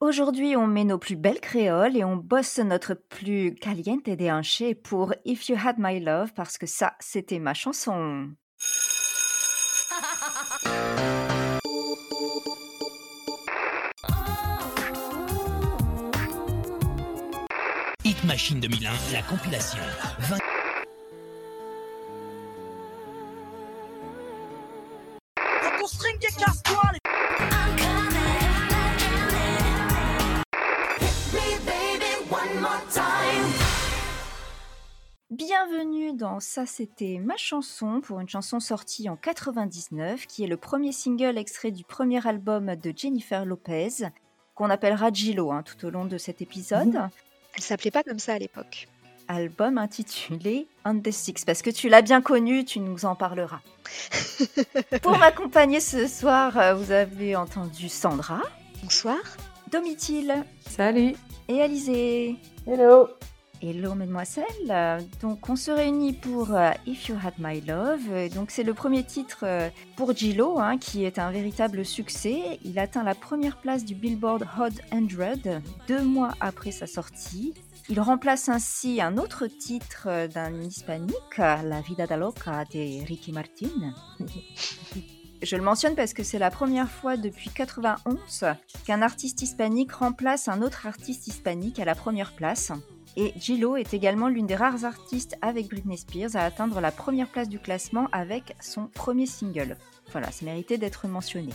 Aujourd'hui, on met nos plus belles créoles et on bosse notre plus caliente des hanchés pour If You Had My Love parce que ça, c'était ma chanson. Hit Machine 2001, la compilation. 20... Bienvenue dans Ça c'était ma chanson pour une chanson sortie en 99 qui est le premier single extrait du premier album de Jennifer Lopez qu'on appellera Gillo hein, tout au long de cet épisode. Elle s'appelait pas comme ça à l'époque. Album intitulé On the Six parce que tu l'as bien connu, tu nous en parleras. pour m'accompagner ce soir, euh, vous avez entendu Sandra, Bonsoir. Domitil Salut et Alizé. Hello Hello mesdemoiselles, Euh, donc on se réunit pour euh, If You Had My Love, donc c'est le premier titre euh, pour Gillo hein, qui est un véritable succès. Il atteint la première place du Billboard Hot 100 deux mois après sa sortie. Il remplace ainsi un autre titre euh, d'un hispanique, La Vida da Loca de Ricky Martin. Je le mentionne parce que c'est la première fois depuis 91 qu'un artiste hispanique remplace un autre artiste hispanique à la première place. Et Gillo est également l'une des rares artistes avec Britney Spears à atteindre la première place du classement avec son premier single. Voilà, ça méritait d'être mentionné.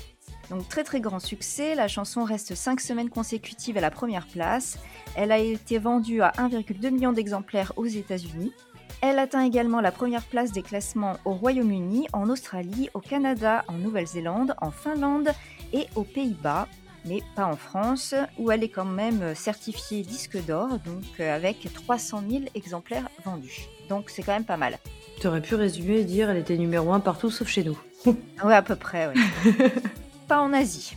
Donc très très grand succès, la chanson reste 5 semaines consécutives à la première place. Elle a été vendue à 1,2 million d'exemplaires aux États-Unis. Elle atteint également la première place des classements au Royaume-Uni, en Australie, au Canada, en Nouvelle-Zélande, en Finlande et aux Pays-Bas, mais pas en France, où elle est quand même certifiée disque d'or, donc euh, avec 300 000 exemplaires vendus. Donc c'est quand même pas mal. Tu aurais pu résumer et dire elle était numéro 1 partout sauf chez nous. Ouais, à peu près, ouais. pas en Asie.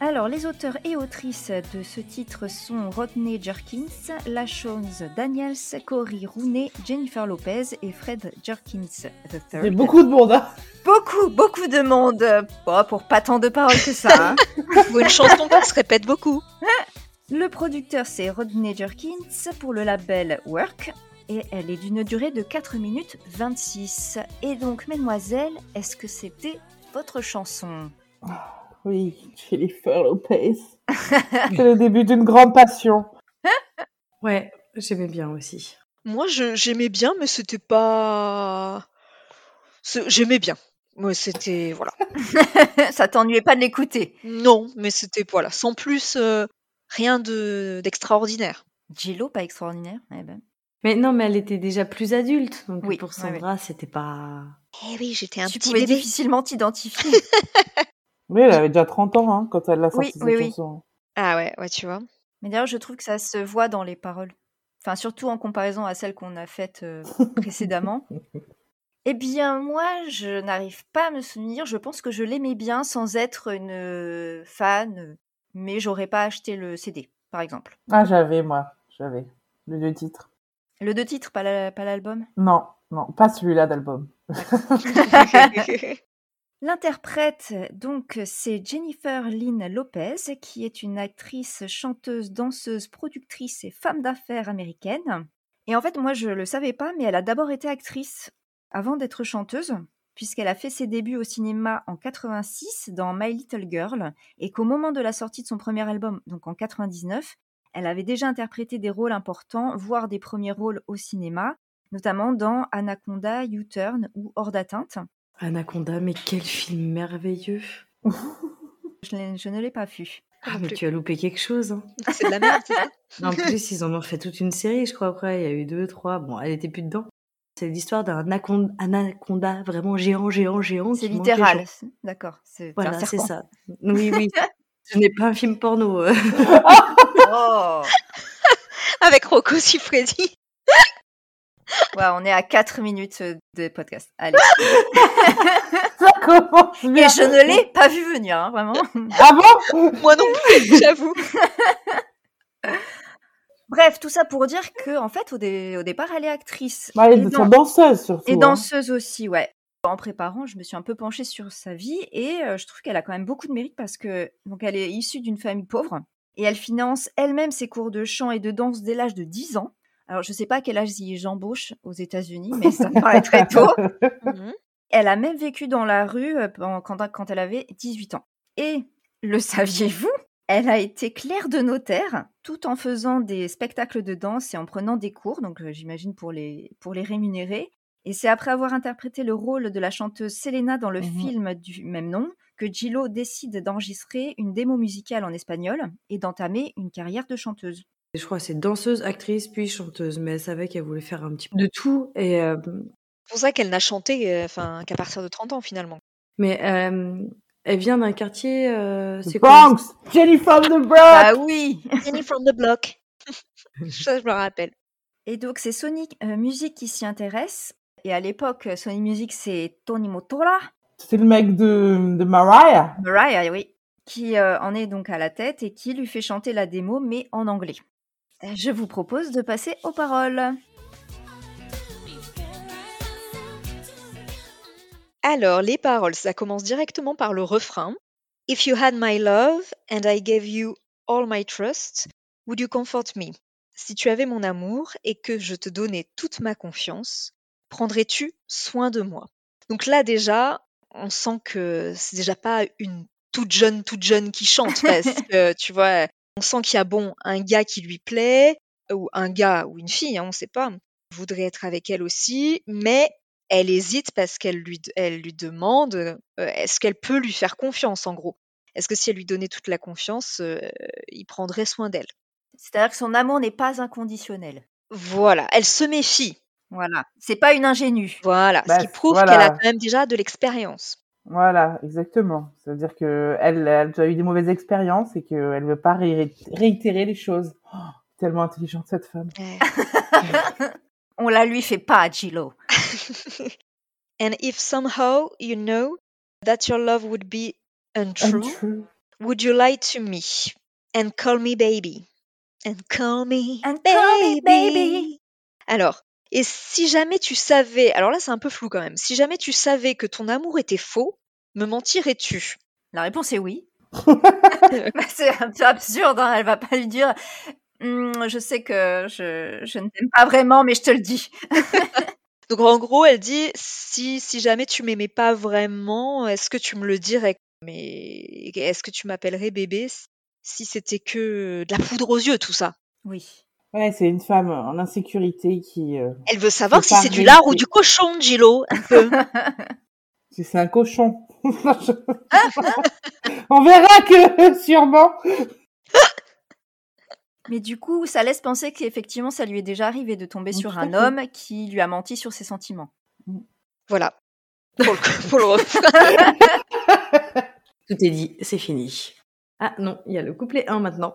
Alors, les auteurs et autrices de ce titre sont Rodney Jerkins, Lashons Daniels, Cory Rooney, Jennifer Lopez et Fred Jerkins III. Il y a beaucoup de monde. hein. Beaucoup, beaucoup de monde. Bon, pour pas tant de paroles que ça. hein. Pour une chanson qui se répète beaucoup. Le producteur, c'est Rodney Jerkins pour le label Work. Et elle est d'une durée de 4 minutes 26. Et donc, mesdemoiselles, est-ce que c'était votre chanson? Oui, Jennifer Lopez. C'est le début d'une grande passion. Ouais, j'aimais bien aussi. Moi, je- j'aimais bien, mais c'était pas. C'est- J'aimais bien. Moi, c'était. Voilà. Ça t'ennuyait pas de l'écouter? Non, mais c'était. Voilà. Sans plus, euh, rien de d'extraordinaire. Gillo, pas extraordinaire eh ben. Mais non, mais elle était déjà plus adulte, donc Oui, pour ouais, Sandra, c'était pas. Eh oui, j'étais un Tu petit pouvais bébé. difficilement t'identifier. Oui, elle avait déjà 30 ans hein, quand elle l'a Oui, sorti cette oui, oui. chanson. Ah ouais, ouais, tu vois. Mais d'ailleurs, je trouve que ça se voit dans les paroles. Enfin, surtout en comparaison à celles qu'on a faites euh, précédemment. Eh bien, moi, je n'arrive pas à me souvenir. Je pense que je l'aimais bien sans être une euh, fan, mais j'aurais pas acheté le CD, par exemple. Ah, j'avais, moi. J'avais. Le deux titres. Le deux titres, pas la- pas l'album? Non, non, pas celui-là d'album. L'interprète, donc, c'est Jennifer Lynn Lopez, qui est une actrice, chanteuse, danseuse, productrice et femme d'affaires américaine. Et en fait, moi, je le savais pas, mais elle a d'abord été actrice avant d'être chanteuse, puisqu'elle a fait ses débuts au cinéma en 86 dans My Little Girl, et qu'au moment de la sortie de son premier album, donc en 99, elle avait déjà interprété des rôles importants, voire des premiers rôles au cinéma, notamment dans Anaconda, U-Turn ou Hors d'atteinte. Anaconda, mais quel film merveilleux. Je, je ne l'ai pas vu. Ah, mais plus. tu as loupé quelque chose. hein. C'est de la merde, En plus, ils en ont fait toute une série, je crois, après. Il y a eu deux, trois. Bon, elle était plus dedans. C'est l'histoire d'un anacon- anaconda vraiment géant, géant, géant. C'est littéral, d'accord. Voilà, c'est ça. Oui, oui. Ce n'est pas un film porno. euh. Oh Avec Rocco Siffredi. Ouais, on est à 4 minutes de podcast. Allez. Ça commence Et bien. je ne l'ai pas vu venir, hein, vraiment. Ah bon? Moi non plus, j'avoue. Bref, tout ça pour dire que, en fait, au, dé- au départ, elle est actrice. Bah, et, Elle est dan- danseuse surtout. et hein. danseuse aussi, ouais. En préparant, je me suis un peu penchée sur sa vie et euh, je trouve qu'elle a quand même beaucoup de mérite parce que donc elle est issue d'une famille pauvre Et elle finance elle-même ses cours de chant et de danse dès l'âge de 10 ans. Alors, je ne sais pas à quel âge j'embauche aux États-Unis, mais ça me paraît très tôt. Mhm. Elle a même vécu dans la rue euh, quand elle avait 18 ans. Et le saviez-vous Elle a été clerc de notaire tout en faisant des spectacles de danse et en prenant des cours, donc euh, j'imagine pour les, pour les rémunérer. Et c'est après avoir interprété le rôle de la chanteuse Selena dans le Mhm. film du même nom que Gillo décide d'enregistrer une démo musicale en espagnol et d'entamer une carrière de chanteuse. Je crois que c'est danseuse, actrice, puis chanteuse, mais elle savait qu'elle voulait faire un petit peu de tout. Et, euh, C'est pour ça qu'elle n'a chanté euh, enfin, qu'à partir de 30 ans finalement. mais euh, elle vient d'un quartier. euh, c'est quoi Bronx, Jenny from the Bronx. Ah oui Jenny from the block. ça, je me rappelle. Et donc, c'est Sony euh, Music qui s'y intéresse. Et à l'époque, Sony Music, c'est Tony Motola, C'est le mec de, de Mariah. Mariah, oui, qui euh, en est donc à la tête et qui lui fait chanter la démo, mais en anglais. Je vous propose de passer aux paroles. Alors, les paroles, ça commence directement par le refrain. If you had my love and I gave you all my trust, would you comfort me? Si tu avais mon amour et que je te donnais toute ma confiance, prendrais-tu soin de moi? Donc là, déjà, on sent que c'est déjà pas une toute jeune, toute jeune qui chante parce que, tu vois, on sent qu'il y a bon un gars qui lui plaît, ou un gars ou une fille, hein, on sait pas, voudrait être avec elle aussi, mais elle hésite parce qu'elle lui, elle lui demande euh, est-ce qu'elle peut lui faire confiance en gros? Est-ce que si elle lui donnait toute la confiance, euh, il prendrait soin d'elle? C'est-à-dire que son amour n'est pas inconditionnel. Voilà, elle se méfie. Voilà, c'est pas une ingénue. Voilà, Bah, ce qui prouve voilà. qu'elle a quand même déjà de l'expérience. Voilà, exactement. C'est-à-dire que elle, elle a déjà eu des mauvaises expériences et qu'elle veut pas ré- réitérer les choses. Oh, tellement intelligente cette femme. On la lui fait pas, Gillo. And if somehow you know that your love would be untrue, Untrue. would you lie to me and call me baby? And call me And call me baby. Alors, et si jamais tu savais, alors là c'est un peu flou quand même, si jamais tu savais que ton amour était faux, me mentirais-tu? La réponse est oui. Bah, c'est un peu absurde, hein, elle va pas lui dire Hum, Je sais que je, je ne t'aime pas vraiment, mais je te le dis. Donc en gros, elle dit si si jamais tu m'aimais pas vraiment, est-ce que tu me le dirais? Mais est-ce que tu m'appellerais bébé si c'était que de la poudre aux yeux tout ça? Oui. Ouais, c'est une femme en insécurité qui. euh, Elle veut savoir si c'est du lard ou du cochon, Gilo, un peu. si c'est un cochon. On verra que sûrement. Mais du coup, ça laisse penser qu'effectivement, ça lui est déjà arrivé de tomber sur un homme qui lui a menti sur ses sentiments. voilà. Pour le, pour le refrain. Tout est dit, c'est fini. Ah non, il y a le couplet 1 maintenant.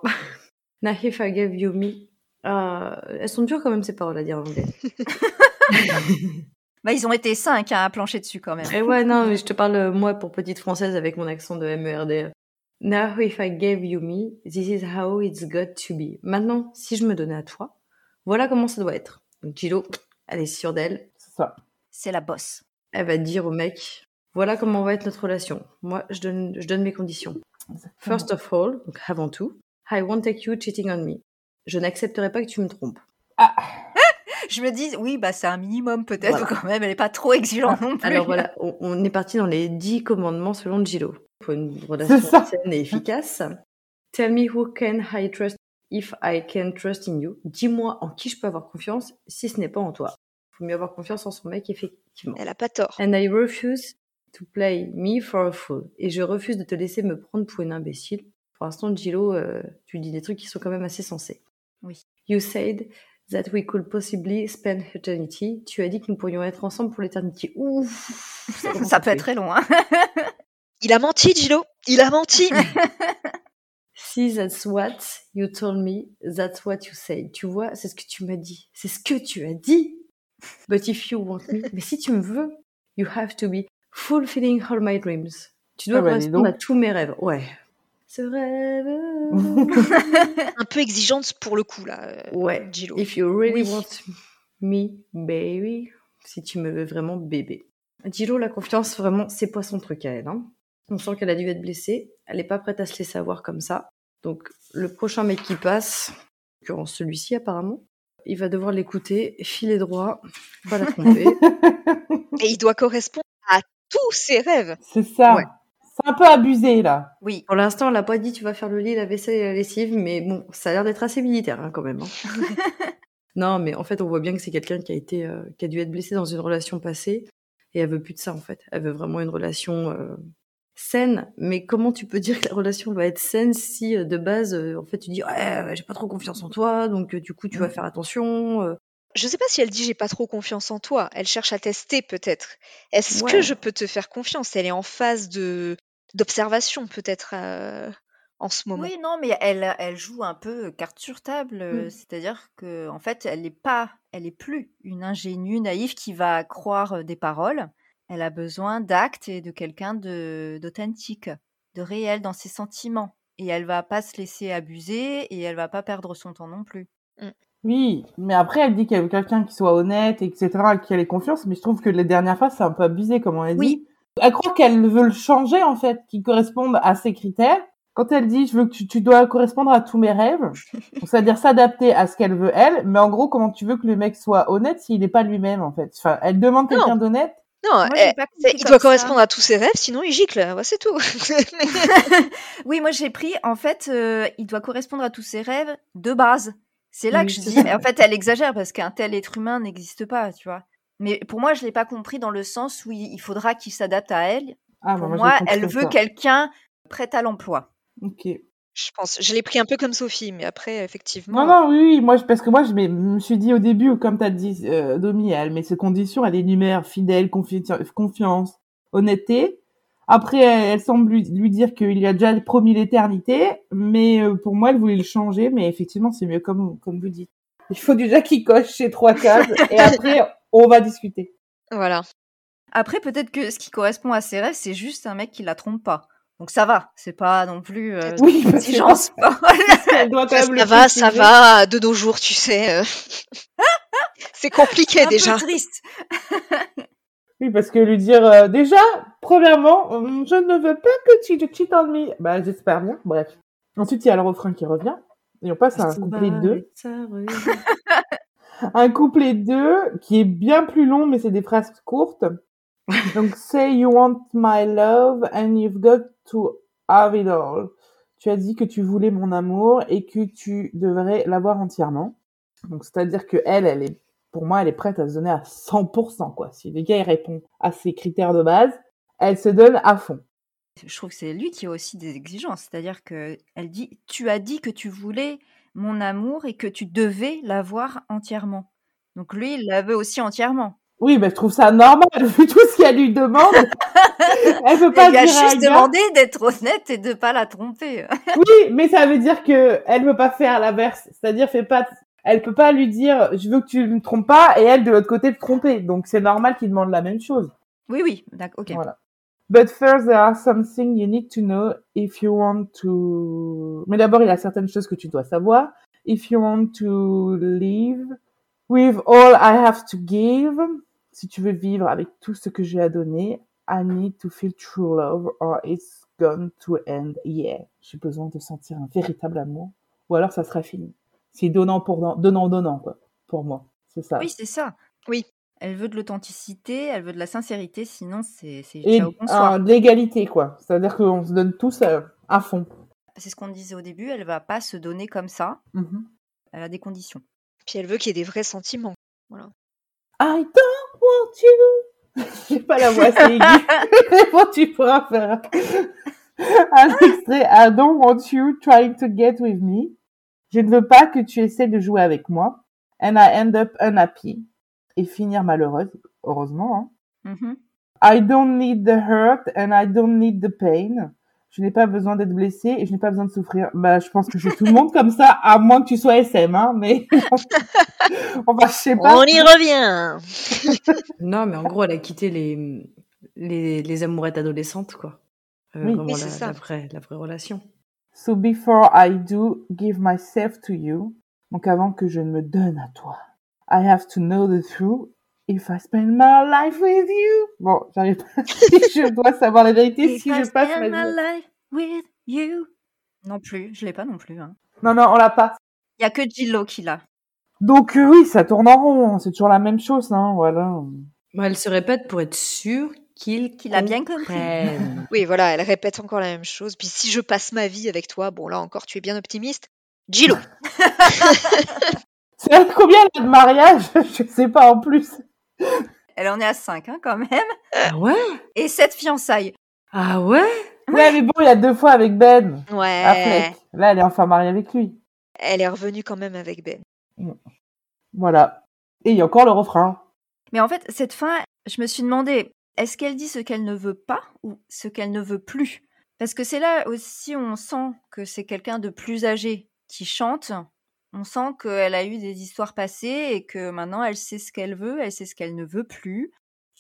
Now if I gave you me. Ah, elles sont dures quand même ces paroles à dire en anglais. Bah, ils ont été cinq hein, à plancher dessus quand même. Et ouais, non, mais je te parle, euh, moi, pour petite française avec mon accent de MERD. Now if I gave you me, this is how it's got to be. Maintenant, si je me donnais à toi, voilà comment ça doit être. Donc Gilo, elle est sûre d'elle. C'est ça. C'est la bosse. Elle va dire au mec, voilà comment va être notre relation. Moi, je donne, je donne mes conditions. First of all, donc avant tout, I won't take you cheating on me. Je n'accepterai pas que tu me trompes. Je me dis, oui, bah c'est un minimum peut-être Voilà. quand même. Elle est pas trop exigeante non plus. Alors voilà, on, on est parti dans les dix commandements selon Gilo. Pour une relation saine et efficace. Tell me who can I trust if I can trust in you. Dis-moi en qui je peux avoir confiance si ce n'est pas en toi. Faut mieux avoir confiance en son mec, effectivement. Elle a pas tort. And I refuse to play me for a fool. Et je refuse de te laisser me prendre pour une imbécile. Pour l'instant, Gilo, euh, tu dis des trucs qui sont quand même assez sensés. Oui. You said that we could possibly spend eternity. Tu as dit que nous pourrions être ensemble pour l'éternité. Ouf Ça à peut être très long. Hein. Il a menti, Gilo. Il a menti. See, that's what you told me. That's what you said. Tu vois, c'est ce que tu m'as dit. C'est ce que tu as dit. But if you want me, mais si tu me veux, you have to be fulfilling all my dreams. Tu dois Ah bah, correspondre à tous mes rêves. Ouais. Ce rêve. Un peu exigeante pour le coup là. euh, ouais. Gilo. If you really Oui. want me, baby. Si tu me veux vraiment, bébé. Gilo, la confiance, vraiment, c'est pas son truc à elle. Hein. On sent qu'elle a dû être blessée. Elle est pas prête à se laisser avoir comme ça. Donc, le prochain mec qui passe, en l'occurrence celui-ci apparemment, il va devoir l'écouter, filer droit, pas la tromper. Et il doit correspondre à tous ses rêves. C'est ça. Ouais. C'est un peu abusé, là. Oui. Pour l'instant, elle a pas dit tu vas faire le lit, la vaisselle et la lessive, mais bon, ça a l'air d'être assez militaire hein, quand même. hein. non, mais en fait, on voit bien que c'est quelqu'un qui a été, euh, qui a dû être blessé dans une relation passée, et elle veut plus de ça en fait. Elle veut vraiment une relation euh, saine. Mais comment tu peux dire que la relation va être saine si euh, de base, euh, en fait, tu dis ouais, j'ai pas trop confiance en toi, donc euh, du coup, tu vas faire attention. Euh. Je sais pas si elle dit j'ai pas trop confiance en toi. Elle cherche à tester peut-être. Est-ce que je peux te faire confiance? Elle est en phase de d'observation peut-être euh, en ce moment. Oui, non, mais elle, elle joue un peu carte sur table, euh, Mm. c'est-à-dire que en fait, elle n'est pas, elle est plus une ingénue naïve qui va croire euh, des paroles. Elle a besoin d'actes et de quelqu'un de d'authentique, de réel dans ses sentiments. Et elle va pas se laisser abuser et elle va pas perdre son temps non plus. Oui, mais après, elle dit qu'elle veut quelqu'un qui soit honnête, etc., à qui elle ait confiance, mais je trouve que les dernières fois, c'est un peu abusé, comme on a dit. Oui. Elle croit qu'elle veut le changer, en fait, qui corresponde à ses critères. Quand elle dit, je veux que tu, tu dois correspondre à tous mes rêves, c'est-à-dire s'adapter à ce qu'elle veut, elle, mais en gros, comment tu veux que le mec soit honnête s'il n'est pas lui-même, en fait? Enfin, elle demande quelqu'un d'honnête. Non, Moi, eh, il doit ça. correspondre à tous ses rêves, sinon il gicle. Ouais, c'est tout. Oui, moi j'ai pris, en fait, euh, il doit correspondre à tous ses rêves de base. C'est là Oui, que je dis, ça. mais en fait, elle exagère parce qu'un tel être humain n'existe pas, tu vois. Mais pour moi, je l'ai pas compris dans le sens où il il faudra qu'il s'adapte à elle. Ah, Pour bah, moi, j'ai compris elle veut quelqu'un prêt à l'emploi. Ok. je pense. Je l'ai pris un peu comme Sophie, mais après, effectivement. Non, non, oui, oui, moi, parce que moi, je me suis dit au début, comme t'as dit, euh, Domi, elle met ses conditions, elle énumère fidèle, confi- confiance, honnêteté. Après, elle, semble lui, lui dire qu'il lui a déjà promis l'éternité, mais euh, pour moi, elle voulait le changer, mais effectivement, c'est mieux comme, comme vous dites. Il faut déjà qu'il coche ces trois cases, et après, on va discuter. Voilà. Après, peut-être que ce qui correspond à ses rêves, c'est juste un mec qui la trompe pas. Donc ça va, c'est pas non plus euh, Oui, exigence. Quand Ça, va, ça va. De nos jours, tu sais. euh, c'est compliqué un déjà. peu triste. Oui, parce que lui dire, euh, déjà, premièrement, hum, je ne veux pas que tu te cheat on me. Bah, j'espère bien, bref. Ensuite, il y a le refrain qui revient. Et on passe à un couplet 2. Un couplet 2 qui est bien plus long, mais c'est des phrases courtes. Donc, say you want my love and you've got to have it all. Tu as dit que tu voulais mon amour et que tu devrais l'avoir entièrement. Donc, c'est-à-dire que elle, elle est, pour moi, elle est prête à se donner à 100%, quoi. Si le gars, il répond à ses critères de base, elle se donne à fond. Je trouve que c'est lui qui a aussi des exigences, c'est-à-dire que elle dit tu as dit que tu voulais mon amour et que tu devais l'avoir entièrement. Donc lui, il la veut aussi entièrement. Oui, ben, je trouve ça normal, vu tout ce qu'elle lui demande. elle peut pas Elle lui a dire juste demandé d'être honnête et de pas la tromper. Oui, mais ça veut dire que elle veut pas faire l'inverse. C'est-à-dire, fait pas, elle peut pas lui dire, je veux que tu me trompes pas, et elle de l'autre côté te tromper. Donc c'est normal qu'il demande la même chose. Oui, oui, d'accord, ok. Voilà. But first, there are some things you need to know if you want to. Mais d'abord, il y a certaines choses que tu dois savoir. If you want to live with all I have to give, si tu veux vivre avec tout ce que j'ai à donner, I need to feel true love or it's going to end. Yeah. J'ai besoin de sentir un véritable amour, ou alors ça sera fini. C'est donnant pour donnant, donnant, donnant, quoi. Pour moi. C'est ça. Oui, c'est ça. Oui. Elle veut de l'authenticité, elle veut de la sincérité, sinon c'est c'est bonsoir. de l'égalité, quoi. C'est-à-dire qu'on se donne tous euh, à fond. C'est ce qu'on disait au début, elle va pas se donner comme ça, Mhm. elle a des conditions. Puis elle veut qu'il y ait des vrais sentiments. I don't want you. J'ai pas la voix assez aiguë. Bon, tu pourras faire? Un extrait. I don't want you trying to get with me. Je ne veux pas que tu essaies de jouer avec moi. And I end up unhappy. Et finir malheureuse, heureusement. Hein. Mhm. I don't need the hurt and I don't need the pain. Je n'ai pas besoin d'être blessée et je n'ai pas besoin de souffrir. Bah, je pense que c'est tout le monde comme ça, à moins que tu sois SM, hein, mais enfin, je sais pas. On y revient. Non, mais en gros, elle a quitté les, les, les amourettes adolescentes, quoi. Euh, Oui. vraiment Oui, la, c'est ça. la vraie, la vraie relation. So before I do give myself to you, donc avant que je ne me donne à toi, I have to know the truth. If I spend my life with you. Bon, j'arrive pas. si je dois savoir la vérité, si je passe spend ma my vie. life with you. Non plus, je l'ai pas non plus. hein. Non, non, on l'a pas. Il y a que Gillo qui l'a. Donc euh, oui, ça tourne en rond. C'est toujours la même chose, hein, voilà. Bah, elle se répète pour être sûre qu'il Qu'il a bien compris. Oui, voilà, elle répète encore la même chose. Puis si je passe ma vie avec toi, bon là encore, tu es bien optimiste. Gilo. C'est à combien elle a de mariage Je sais pas en plus. Elle en est à 5 hein, quand même. ah ouais? Et 7 fiançailles. Ah ouais? Ouais, mais bon, il y a deux fois avec Ben. Ouais. Affleck. Là, elle est enfin mariée avec lui. Elle est revenue quand même avec Ben. Voilà. Et il y a encore le refrain. Mais en fait, cette fin, je me suis demandé, est-ce qu'elle dit ce qu'elle ne veut pas ou ce qu'elle ne veut plus? Parce que c'est là aussi où on sent que c'est quelqu'un de plus âgé qui chante. On sent qu'elle a eu des histoires passées et que maintenant elle sait ce qu'elle veut, elle sait ce qu'elle ne veut plus.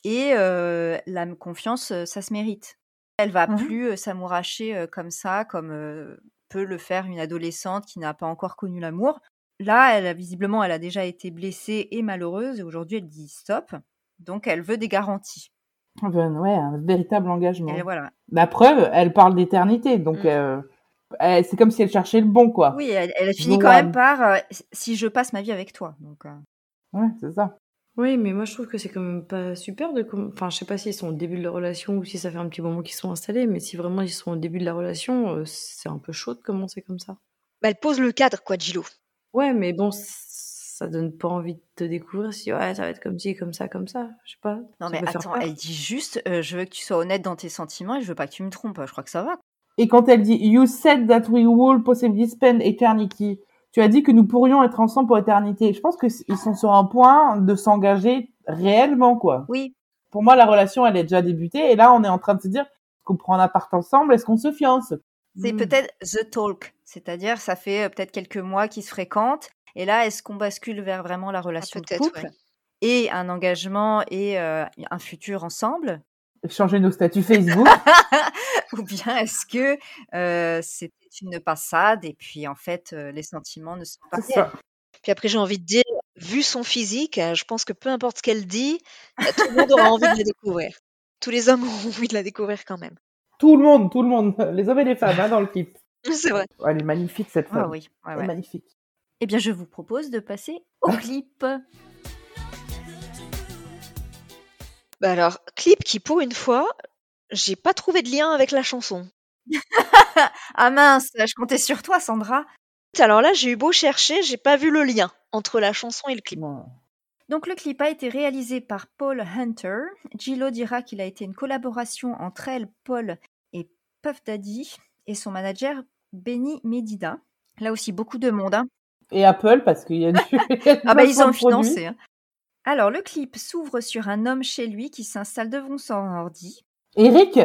Et euh, la confiance, euh, ça se mérite. Elle va Mhm. plus euh, s'amouracher comme ça, comme euh, peut le faire une adolescente qui n'a pas encore connu l'amour. Là, elle a visiblement, elle a déjà été blessée et malheureuse, et aujourd'hui, elle dit stop. Donc, elle veut des garanties. Ben, ouais, un véritable engagement. Et voilà. La preuve, elle parle d'éternité, donc Mm. euh, c'est comme si elle cherchait le bon, quoi. Oui, elle, elle finit Bon, quand même par euh, si je passe ma vie avec toi. Donc, euh, Ouais, c'est ça. Oui, mais moi je trouve que c'est quand même pas super de. Enfin, je sais pas s'ils sont au début de la relation ou si ça fait un petit moment qu'ils sont installés, mais si vraiment ils sont au début de la relation, euh, c'est un peu chaud de commencer comme ça. Bah, elle pose le cadre, quoi, Gilo. Ouais, mais bon, ça donne pas envie de te découvrir si ouais, ça va être comme ci, comme ça, comme ça. Je sais pas. Non, mais attends, elle dit juste euh, je veux que tu sois honnête dans tes sentiments et je veux pas que tu me trompes. Je crois que ça va. Et quand elle dit You said that we will possibly spend eternity, tu as dit que nous pourrions être ensemble pour éternité. Je pense que ils sont sur un point de s'engager réellement, quoi. Oui, Pour moi, la relation, elle est déjà débutée, et là, on est en train de se dire est-ce qu'on prend un appart ensemble, est-ce qu'on se fiance? C'est Hmm. peut-être the talk. C'est-à-dire, ça fait euh, peut-être quelques mois qu'ils se fréquentent. Et là, est-ce qu'on bascule vers vraiment la relation de couple ouais. et un engagement et euh, un futur ensemble? Changer nos statuts Facebook. Ou bien est-ce que euh, c'était une passade et puis en fait euh, les sentiments ne sont pas c'est ça. Puis après, j'ai envie de dire, vu son physique, euh, je pense que peu importe ce qu'elle dit, tout le monde aura envie de la découvrir. Tous les hommes auront envie de la découvrir quand même. Tout le monde, tout le monde, les hommes et les femmes, hein, dans le clip. C'est vrai. Ouais, elle est magnifique, cette Ah femme. oui, ouais, Elle est ouais. magnifique. Eh bien, je vous propose de passer au clip. Bah alors, clip qui, pour une fois, j'ai pas trouvé de lien avec la chanson. Ah mince, je comptais sur toi, Sandra. Alors là, j'ai eu beau chercher, j'ai pas vu le lien entre la chanson et le clip. Donc le clip a été réalisé par Paul Hunter. Gillo dira qu'il a été une collaboration entre elle, Paul et Puff Daddy et son manager Benny Medida. Là aussi beaucoup de monde. hein. Et Apple, parce qu'il y a du. Ah bah ils ont financé. hein. Alors le clip s'ouvre sur un homme chez lui qui s'installe devant son ordi. Eric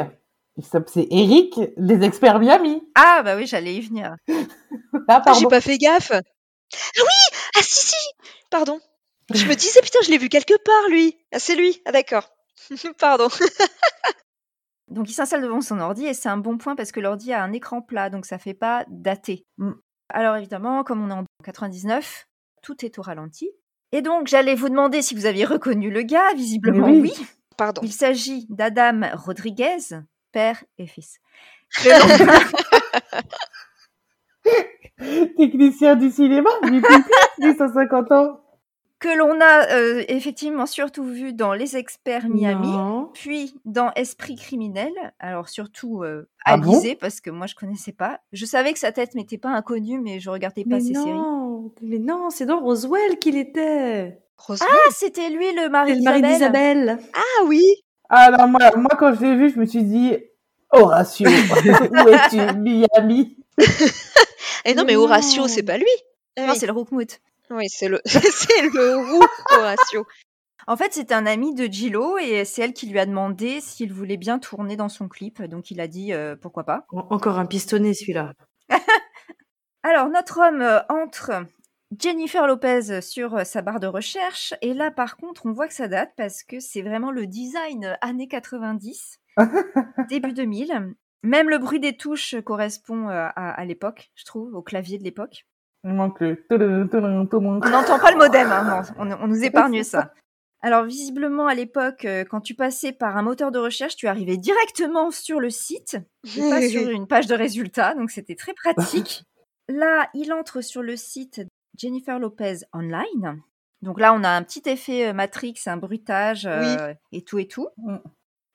C'est Eric des experts Miami. Ah bah oui, j'allais y venir. Ah, Ah, pardon. j'ai pas fait gaffe. Ah oui Ah si, si Pardon. Je me disais, putain, je l'ai vu quelque part, lui. Ah, c'est lui. Ah d'accord. Pardon. Donc il s'installe devant son ordi et c'est un bon point parce que l'ordi a un écran plat, donc ça fait pas daté. Mm. Alors évidemment, comme on est en 99, tout est au ralenti. Et donc j'allais vous demander si vous aviez reconnu le gars, visiblement oui. oui. Pardon. Il s'agit d'Adam Rodriguez, père et fils. Technicien du cinéma, du 150 ans. Que l'on a euh, effectivement surtout vu dans Les Experts Miami. Non. Puis dans Esprit criminel, alors surtout euh, Ah bon? Alizé, parce que moi je connaissais pas. Je savais que sa tête m'était pas inconnue, mais je regardais pas Mais ses séries. non, mais non, c'est dans Roswell qu'il était. Roselyne Ah, c'était lui le mari C'est le mari d'Isabelle. Ah oui Ah non, moi, moi quand je l'ai vu, je me suis dit Horatio, où es-tu, Miami? Eh non, Mais Horatio, c'est pas lui. Ah Non, oui. c'est le Roukmout. Oui, c'est le, c'est le roux Horatio. En fait, c'était un ami de Gillo et c'est elle qui lui a demandé s'il voulait bien tourner dans son clip. Donc il a dit euh, pourquoi pas. En- Encore un pistonné celui-là. Alors, notre homme euh, entre Jennifer Lopez sur euh, sa barre de recherche. Et là, par contre, on voit que ça date parce que c'est vraiment le design années 90, début 2000. Même le bruit des touches correspond à, à l'époque, je trouve, au clavier de l'époque. Il manque le. On n'entend pas le modem, hein, non, on, on nous épargne ça. Alors, visiblement, à l'époque, euh, quand tu passais par un moteur de recherche, tu arrivais directement sur le site et pas sur une page de résultats, donc c'était très pratique. Là, il entre sur le site Jennifer Lopez Online. Donc là, on a un petit effet euh, Matrix, un bruitage euh, et tout et tout. Mm.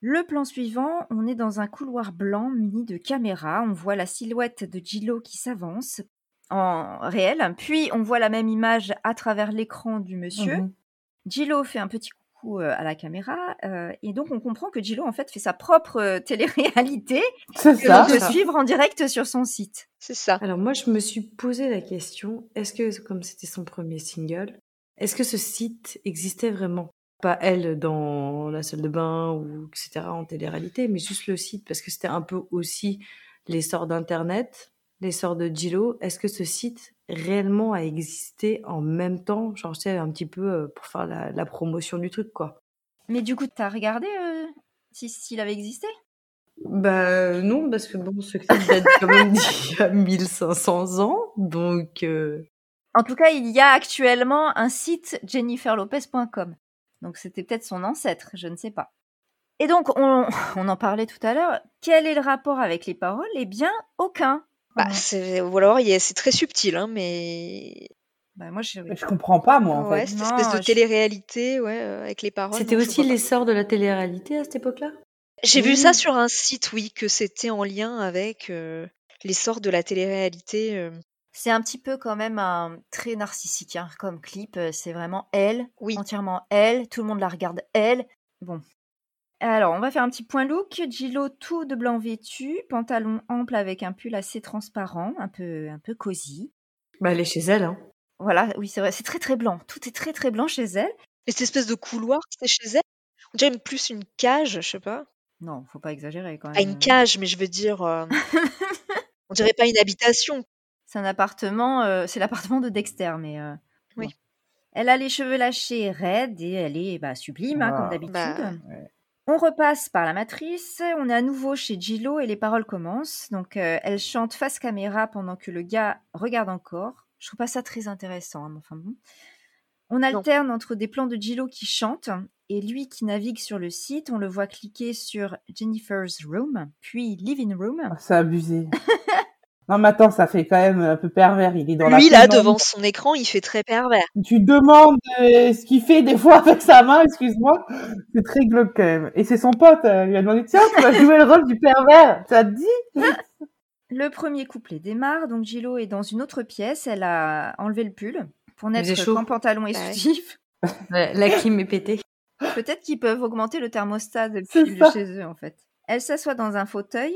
Le plan suivant, on est dans un couloir blanc muni de caméras. On voit la silhouette de Gillo qui s'avance en réel. Puis on voit la même image à travers l'écran du monsieur. Gillo fait un petit coucou euh, à la caméra. euh, et donc on comprend que Gillo en fait fait sa propre euh, télé-réalité C'est que ça. l'on peut ça. suivre en direct sur son site. C'est ça. Alors moi, je me suis posé la question, est-ce que, comme c'était son premier single, est-ce que ce site existait vraiment? Pas elle dans la salle de bain ou etc. en télé-réalité, mais juste le site, parce que c'était un peu aussi l'essor d'Internet, l'essor de Gillo. Est-ce que ce site réellement a existé en même temps? Genre, tu sais, un petit peu euh, pour faire la, la promotion du truc, quoi. Mais du coup, t'as regardé euh, si- s'il avait existé? Bah non, parce que bon, ce clip date quand même d'il y a 1500 ans, donc... euh, En tout cas, il y a actuellement un site jenniferlopez.com. Donc c'était peut-être son ancêtre, je ne sais pas. Et donc, on, on en parlait tout à l'heure. Quel est le rapport avec les paroles? Eh bien, aucun. Bah, c'est, ou alors, c'est très subtil, hein, mais Bah, moi, je... Je comprends pas, moi, en ouais, fait. cette Non, espèce de je- télé-réalité, ouais, euh, avec les paroles. C'était aussi l'essor de la télé-réalité à cette époque-là? J'ai vu ça sur un site, oui, que c'était en lien avec euh, l'essor de la télé-réalité. euh. C'est un petit peu quand même un très narcissique hein, comme clip. C'est vraiment elle, Oui. entièrement elle. Tout le monde la regarde elle. Bon. Alors, on va faire un petit point look. Gillo tout de blanc vêtu, pantalon ample avec un pull assez transparent, un peu, un peu cosy. Bah elle est chez elle, hein. Voilà, oui, c'est vrai, c'est très très blanc. Tout est très très blanc chez elle. Et cette espèce de couloir, c'était chez elle? On dirait plus une cage, je sais pas. Non, faut pas exagérer quand même. Pas une cage, mais je veux dire. euh, on dirait pas une habitation. C'est un appartement, euh, c'est l'appartement de Dexter, mais. euh, Oui. bon. Elle a les cheveux lâchés raides et elle est bah, sublime, hein, comme Ah. d'habitude. Bah, ouais. On repasse par la matrice, on est à nouveau chez Gillo et les paroles commencent. Donc euh, elle chante face caméra pendant que le gars regarde encore. Je trouve pas ça très intéressant, hein, mais enfin bon. On alterne entre des plans de Gillo qui chante et lui qui navigue sur le site. On le voit cliquer sur Jennifer's Room, puis Living Room. Ah, C'est abusé. non, mais attends, ça fait quand même un peu pervers. Il est dans la Lui, là, pénombre. devant son écran, il fait très pervers. Tu demandes euh, ce qu'il fait des fois avec sa main, excuse-moi. C'est très glauque quand même. Et c'est son pote, euh, il lui a demandé, tiens, tu vas jouer le rôle du pervers. Ça te dit? Le premier couplet démarre, donc Gillo est dans une autre pièce, elle a enlevé le pull pour n'être qu'en pantalon et Bah ouais. soutif. La, clim est pétée. Peut-être qu'ils peuvent augmenter le thermostat ça. chez eux en fait. Elle s'assoit dans un fauteuil.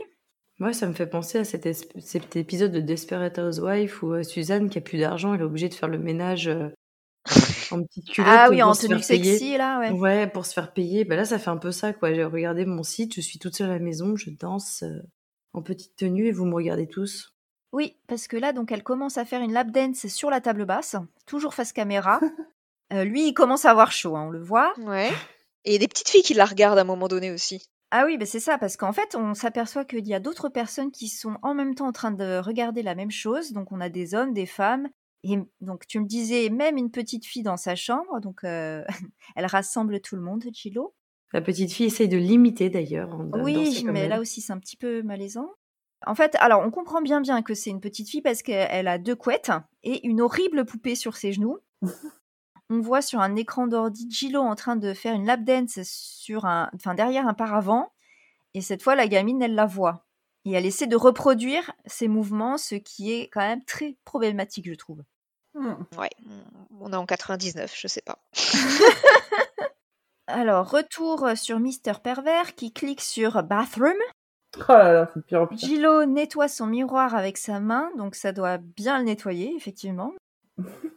Moi, ça me fait penser à cet, épisode de Desperate Housewives où euh, Suzanne, qui a plus d'argent, elle est obligée de faire le ménage euh, en petite culotte Ah oui, en se tenue sexy là, ouais. Ouais, pour se faire payer. Bah là, ça fait un peu ça, quoi. J'ai regardé mon site, je suis toute seule à la maison, je danse euh, en petite tenue et vous me regardez tous. Oui, parce que là, donc, elle commence à faire une lap dance sur la table basse, toujours face caméra. Euh, lui, il commence à avoir chaud, hein, on le voit. Ouais. Et il y a des petites filles qui la regardent à un moment donné aussi. Ah oui, bah c'est ça, parce qu'en fait, on s'aperçoit qu'il y a d'autres personnes qui sont en même temps en train de regarder la même chose. Donc, on a des hommes, des femmes. Et donc, tu me disais, même une petite fille dans sa chambre. Donc, euh, elle rassemble tout le monde, Gillo. La petite fille essaye de l'imiter d'ailleurs. Oui, mais elle. là aussi, c'est un petit peu malaisant. En fait, alors, on comprend bien bien que c'est une petite fille parce qu'elle a deux couettes et une horrible poupée sur ses genoux. On voit sur un écran d'ordi Gillo en train de faire une lap dance sur un, enfin, derrière un paravent. Et cette fois, la gamine, elle la voit. Et elle essaie de reproduire ses mouvements, ce qui est quand même très problématique, je trouve. Ouais. On est en 99, je sais pas. Alors, retour sur Mister Pervers qui clique sur Bathroom. Oh là là, c'est pire en pire. Gillo nettoie son miroir avec sa main, donc ça doit bien le nettoyer, effectivement.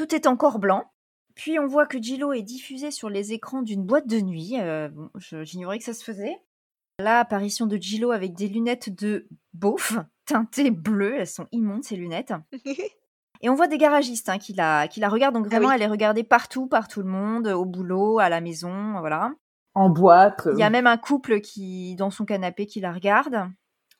Tout est encore blanc. Puis on voit que Gillo est diffusé sur les écrans d'une boîte de nuit. Euh, bon, j'ignorais que ça se faisait. Là, apparition de Gillo avec des lunettes de beauf, teintées bleues. Elles sont immondes, ces lunettes. Et on voit des garagistes hein, qui, la, qui la regardent. Donc vraiment, oui. elle est regardée partout, par tout le monde, au boulot, à la maison, voilà. En boîte. Il y a même un couple qui, dans son canapé, qui la regarde.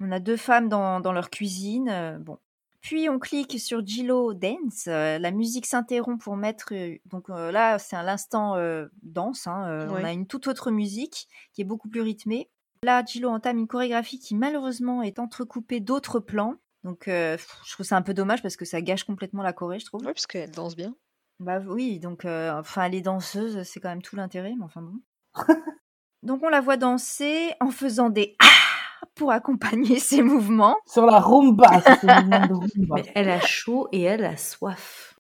On a deux femmes dans, dans leur cuisine. euh, bon. Puis on clique sur Gillo Dance. euh, la musique s'interrompt pour mettre. euh, donc euh, là, c'est à l'instant danse. hein, Ouais. On a une toute autre musique qui est beaucoup plus rythmée. Là, Gillo entame une chorégraphie qui malheureusement est entrecoupée d'autres plans. Donc, euh, je trouve ça un peu dommage parce que ça gâche complètement la Corée, je trouve. Ouais, parce qu'elle danse bien. Bah oui, donc, euh, enfin, les danseuses, c'est quand même tout l'intérêt, mais enfin bon. donc, on la voit danser en faisant des ah pour accompagner ses mouvements. Sur la rumba, c'est le mouvement de rumba. Mais elle a chaud et elle a soif.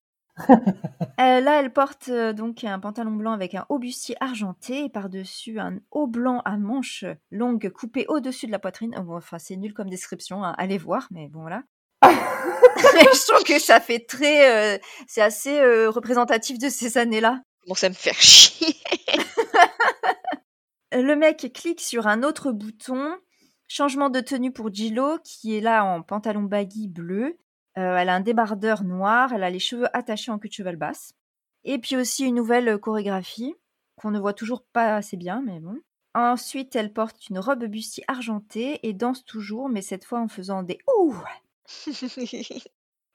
Euh, là, elle porte euh, donc un pantalon blanc avec un haut bustier argenté et par-dessus un haut blanc à manches longues coupé au-dessus de la poitrine. Oh, bon, enfin, c'est nul comme description, hein, allez voir, mais bon voilà. je trouve que ça fait très, euh, c'est assez euh, représentatif de ces années-là. Commence à me faire chier. Le mec clique sur un autre bouton. Changement de tenue pour Gillo, qui est là en pantalon baggy bleu. Euh, elle a un débardeur noir, elle a les cheveux attachés en queue de cheval basse. Et puis aussi une nouvelle chorégraphie, qu'on ne voit toujours pas assez bien, mais bon. Ensuite, elle porte une robe bustier argentée et danse toujours, mais cette fois en faisant des ouh.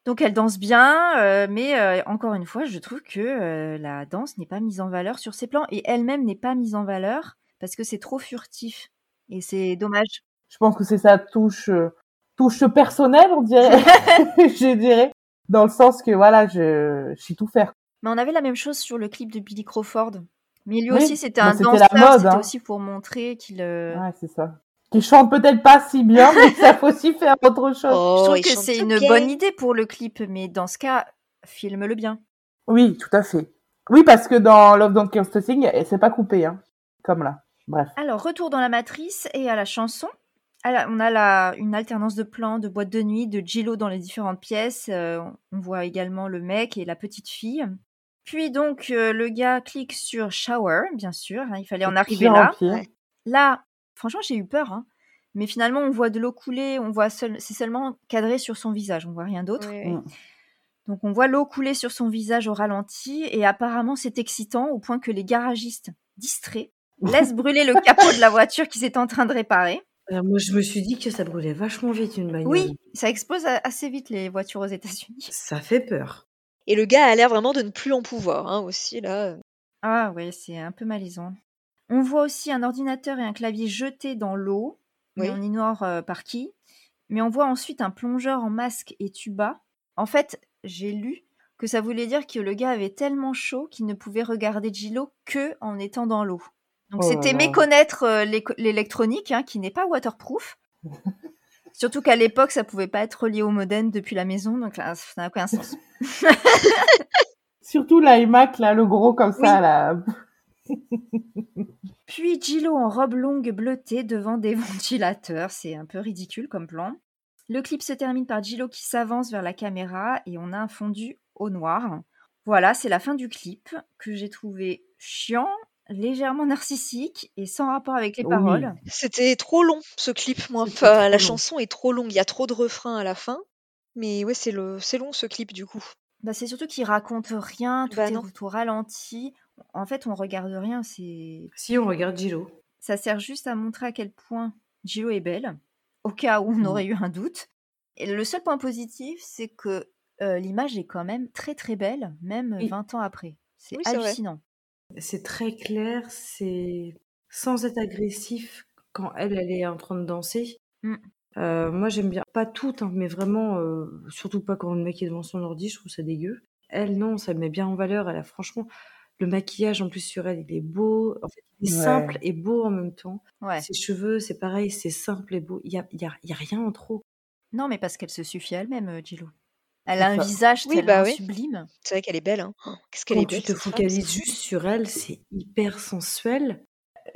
Donc elle danse bien, euh, mais euh, encore une fois, je trouve que euh, la danse n'est pas mise en valeur sur ses plans et elle-même n'est pas mise en valeur parce que c'est trop furtif. Et c'est dommage. Je pense que c'est sa touche, euh, touche personnelle, on dirait. je dirais. Dans le sens que, voilà, je, je sais tout faire. Mais on avait la même chose sur le clip de Billy Crawford. Mais lui Oui, aussi, c'était bah, un c'était danseur, la mode, c'était hein. aussi pour montrer qu'il... euh, Ouais, c'est ça. Qui chante peut-être pas si bien, mais ça peut aussi faire autre chose. Je Oh, trouve il que c'est une bien. bonne idée pour le clip, mais dans ce cas, filme-le bien. Oui, tout à fait. Oui, parce que dans Love Don't Kill Thing, c'est pas coupé, hein. Comme là. Bref. Alors, retour dans la matrice et à la chanson. La- on a la- une alternance de plans, de boîtes de nuit, de Gillo dans les différentes pièces. Euh, on voit également le mec et la petite fille. Puis donc, euh, le gars clique sur shower, bien sûr. hein, il fallait en arriver en là. Là, franchement, j'ai eu peur. hein. Mais finalement, on voit de l'eau couler. On voit seul, c'est seulement cadré sur son visage. On voit rien d'autre. Mm. Donc on voit l'eau couler sur son visage au ralenti et apparemment c'est excitant au point que les garagistes, distraits, laissent brûler le capot de la voiture qu'ils étaient en train de réparer. Alors moi, je me suis dit que ça brûlait vachement vite une bagnole. Oui, ça explose a- assez vite les voitures aux États-Unis. Ça fait peur. Et le gars a l'air vraiment de ne plus en pouvoir, hein, aussi, là. Ah ouais, c'est un peu malaisant. On voit aussi un ordinateur et un clavier jetés dans l'eau, mais Oui. on ignore euh, par qui. Mais on voit ensuite un plongeur en masque et tuba. En fait, j'ai lu que ça voulait dire que le gars avait tellement chaud qu'il ne pouvait regarder Gillo que en étant dans l'eau. Donc Oh c'était méconnaître euh, l'électronique, hein, qui n'est pas waterproof. Surtout qu'à l'époque, ça pouvait pas être relié au modem depuis la maison, donc là, ça n'a aucun sens. Surtout l'iMac, là, le gros comme ça, là. Puis Gillo en robe longue bleutée devant des ventilateurs, c'est un peu ridicule comme plan. Le clip se termine par Gillo qui s'avance vers la caméra et on a un fondu au noir. Voilà, c'est la fin du clip que j'ai trouvé chiant, légèrement narcissique et sans rapport avec les Oui. paroles. C'était trop long, ce clip, moi. Enfin, la long. chanson est trop longue. Il y a trop de refrains à la fin. Mais ouais, c'est le, c'est long, ce clip, du coup. Bah, c'est surtout qu'il raconte rien, tout Bah est non. tout ralenti. En fait, on regarde rien, c'est Si on regarde Gillo. Ça sert juste à montrer à quel point Gillo est belle, au cas où on Mm. aurait eu un doute. Et le seul point positif, c'est que euh, l'image est quand même très très belle, même Oui. 20 ans après. C'est Oui, hallucinant. C'est très clair, c'est sans être agressif quand elle, elle est en train de danser. Mm. Euh, moi, j'aime bien, pas toutes, hein, mais vraiment, euh, surtout pas quand le mec est devant son ordi, je trouve ça dégueu. Elle, non, ça me met bien en valeur. Elle a franchement, le maquillage en plus sur elle, il est beau. En fait, il est Ouais. simple et beau en même temps. Ouais. Ses cheveux, c'est pareil, c'est simple et beau. Il y a, y a, il y a rien en trop. Non, mais parce qu'elle se suffit à elle-même, euh, Gillo. Elle a un visage Oui, tellement bah oui. sublime. C'est vrai qu'elle est belle, hein. Oh, Qu'est-ce qu'elle est tu belle. te cette femme, focalises c'est- juste sur elle, c'est hyper sensuel.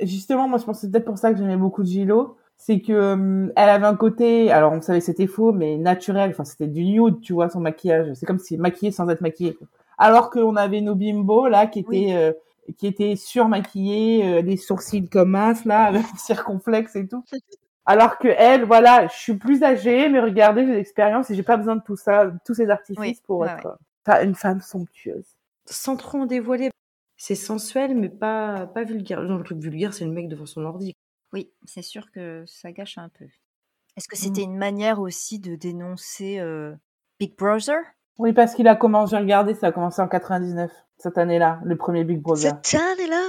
Justement, moi, je pense que c'est peut-être pour ça que j'aimais beaucoup Gillo. C'est que euh, elle avait un côté, alors on savait que c'était faux, mais naturel. Enfin, c'était du nude, tu vois, son maquillage. C'est comme si maquillée sans être maquillée. Alors qu'on avait nos bimbos là, qui étaient Oui. euh, qui étaient surmaquillées, euh, des sourcils comme minces là, avec circonflexe et tout. Alors que elle, voilà, je suis plus âgée, mais regardez, j'ai l'expérience et j'ai pas besoin de tout ça, de tous ces artifices Oui, pour ouais, être une femme somptueuse. sans trop en dévoiler. C'est sensuel, mais pas, pas vulgaire. Non, le truc vulgaire, c'est le mec devant son ordi. Oui, c'est sûr que ça gâche un peu. Est-ce que Mm. c'était une manière aussi de dénoncer euh, Big Brother? Oui, parce qu'il a commencé, j'ai regardé, ça a commencé en 99, cette année-là, le premier Big Brother. Cette année-là?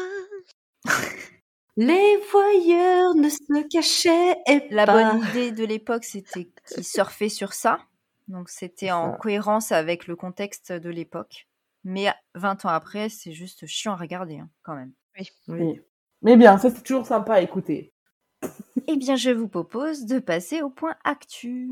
Les voyeurs ne se cachaient La pas. bonne idée de l'époque, c'était qu'il surfait sur ça. Donc c'était en cohérence avec le contexte de l'époque. Mais 20 ans après, c'est juste chiant à regarder hein, quand même. Oui. Mais bien, ça c'est toujours sympa à écouter. Eh bien, je vous propose de passer au point actu.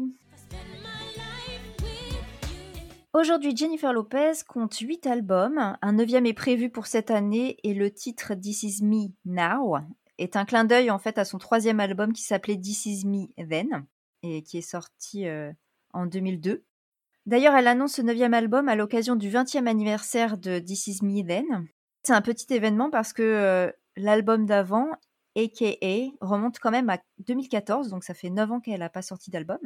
Aujourd'hui, Jennifer Lopez compte 8 albums. Un neuvième est prévu pour cette année et le titre This Is Me Now est un clin d'œil en fait à son troisième album qui s'appelait This Is Me Then et qui est sorti euh, en 2002. D'ailleurs, elle annonce ce neuvième album à l'occasion du 20e anniversaire de This Is Me Then. C'est un petit événement parce que euh, l'album d'avant, AKA, remonte quand même à 2014, donc ça fait 9 ans qu'elle n'a pas sorti d'album.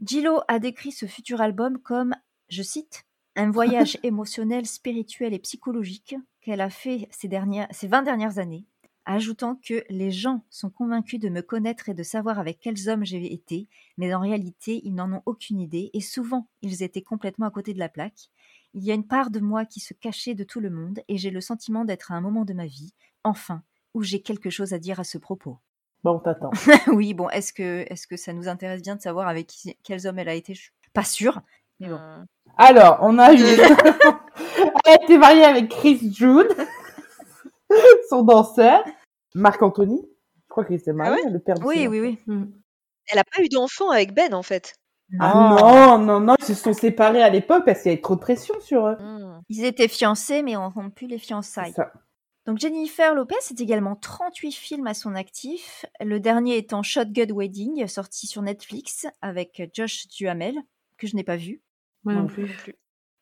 Gillo a décrit ce futur album comme, je cite, un voyage émotionnel, spirituel et psychologique qu'elle a fait ces, dernières, ces 20 dernières années, ajoutant que les gens sont convaincus de me connaître et de savoir avec quels hommes j'ai été, mais en réalité, ils n'en ont aucune idée et souvent, ils étaient complètement à côté de la plaque. Il y a une part de moi qui se cachait de tout le monde et j'ai le sentiment d'être à un moment de ma vie, enfin, où j'ai quelque chose à dire à ce propos. Bon, on t'attend. oui, bon, est-ce que, est que ça nous intéresse bien de savoir avec qui- quels hommes elle a été? Je suis pas sûre. Mais bon. Hum. Alors, on a eu. Elle a été mariée avec Chris Jude, son danseur. Marc Anthony. Je crois qu'il était marié, le père de Oui, oui, enfants. oui. Elle a pas eu d'enfant avec Ben en fait. Ah non, non, non, ils se sont séparés à l'époque parce qu'il y avait trop de pression sur eux. Hum. Ils étaient fiancés, mais ont rompu les fiançailles. ça. Donc Jennifer Lopez a également 38 films à son actif, le dernier étant Shotgun Wedding, sorti sur Netflix avec Josh Duhamel, que je n'ai pas vu. Moi non Non plus.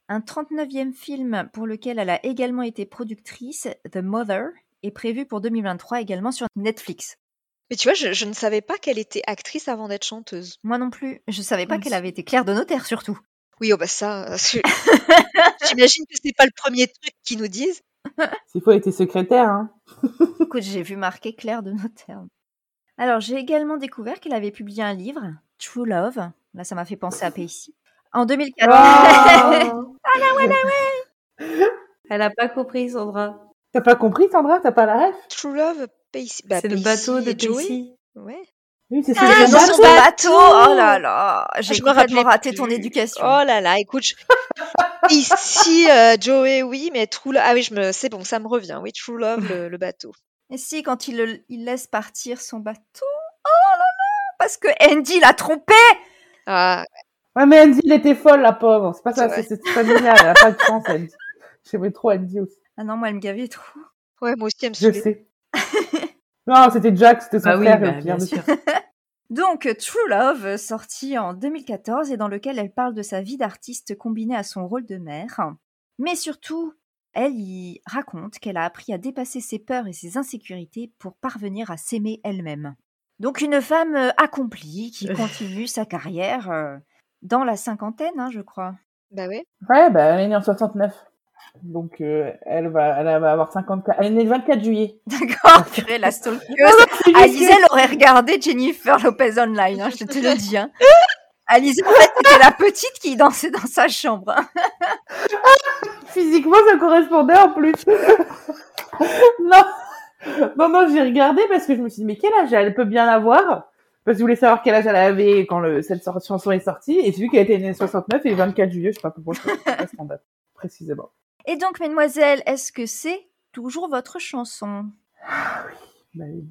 Un 39e film pour lequel elle a également été productrice, The Mother, est prévu pour 2023 également sur Netflix. Mais tu vois, je, je ne savais pas qu'elle était actrice avant d'être chanteuse. Moi non plus, je savais pas qu'elle avait été Claire de Notaire surtout. Oui, oh bah ça, euh, j'imagine que c'est pas le premier truc qu'ils nous disent. S'il faut, elle était secrétaire. Hein. Écoute, j'ai vu marquer Claire de Notaire. Alors, j'ai également découvert qu'elle avait publié un livre, True Love. Là, ça m'a fait penser à Pacey. En 2014. Oh Elle a pas compris, Sandra. T'as pas compris, Sandra? T'as pas la ref? True Love, Pacey. Bah, c'est le bateau de Joey. Ouais. Oui, c'est Ah, c'est le bateau. Oh là là J'ai je me complètement raté plus. ton éducation. Oh là là, écoute, je- ici euh, Joey, oui, mais True Love, ah oui, je me, c'est bon, ça me revient. Oui, True Love, le, le bateau. Et si, quand il, le- il laisse partir son bateau? Oh là là Parce que Andy l'a trompé Ah, Ouais, mais Andy, elle était folle, la pauvre. C'est pas ça, C'est c'est familial. Elle a pas de chance, Andy. J'aimais trop Andy aussi. Ah non, moi, elle me gavait trop. ouais, moi aussi, elle me Je sais. non, c'était Jack, c'était son Bah oui, frère. bah, le pire bien de sûr. Donc, True Love, sorti en 2014 et dans lequel elle parle de sa vie d'artiste combinée à son rôle de mère. Mais surtout, elle y raconte qu'elle a appris à dépasser ses peurs et ses insécurités pour parvenir à s'aimer elle-même. Donc, une femme accomplie qui continue sa carrière euh, dans la cinquantaine, hein, je crois. Bah ouais. Ouais, bah, elle est née en 69. Donc, euh, elle, va, elle va avoir 54. Elle est née le 24 juillet. D'accord, purée, la stalkeuse. Alizée, elle aurait regardé Jennifer Lopez Online, hein, je te le dis. Hein. Alizée, en fait, c'était la petite qui dansait dans sa chambre. hein. Physiquement, ça correspondait en plus. non, non, non, j'ai regardé parce que je me suis dit, mais quel âge elle peut bien avoir? Parce que je voulais savoir quel âge elle avait quand le, cette chanson est sortie. Et j'ai vu qu'elle était née en 69 et le 24 juillet, je sais pas pourquoi je sais pas son date, précisément. Et donc, mesdemoiselles, est-ce que c'est toujours votre chanson? Bah oui.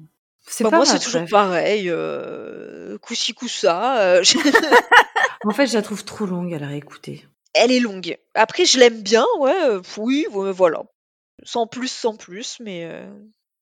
C'est Bah, pas moi, c'est toujours pareil. Euh, coup-ci, coup-ça. euh, je- En fait, je la trouve trop longue à la réécouter. Elle est longue. Après, je l'aime bien, ouais. euh, oui, ouais, voilà. Sans plus, sans plus, mais, euh,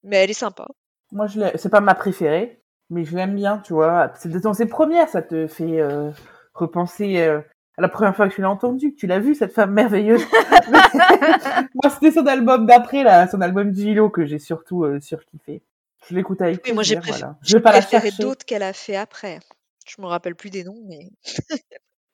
mais elle est sympa. Moi, je l'ai- c'est pas ma préférée, mais je l'aime bien, tu vois. C'est dans ses premières, ça te fait euh, repenser euh, à la première fois que tu l'as entendue, que tu l'as vue, cette femme merveilleuse. moi, c'était son album d'après, là, son album Gilo, que j'ai surtout euh, surkiffé. Je l'écoute avec Oui, moi, j'ai préféré, voilà. Je vais pas la préféré d'autres qu'elle a fait après. Je me rappelle plus des noms, mais.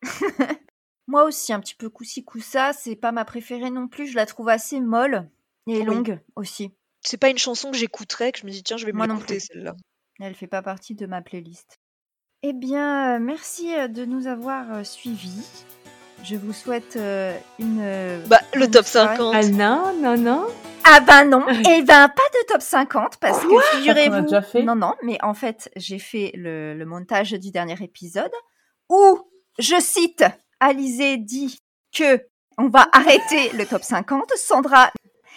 Moi aussi, un petit peu coup-ci, coup-ça. C'est pas ma préférée non plus. Je la trouve assez molle et Oui. longue aussi. C'est pas une chanson que j'écouterais, que je me dis, tiens, je vais plus. celle-là. Elle fait pas partie de ma playlist. Eh bien, euh, merci euh, de nous avoir euh, suivis. Je vous souhaite euh, une. Bah, le top soirée. 50. Ah non, non, non. Ah ben non, et ben pas de top 50 parce que figurez-vous. Non non, mais en fait j'ai fait le, le montage du dernier épisode où je cite Alizé dit que on va arrêter le top 50. Sandra,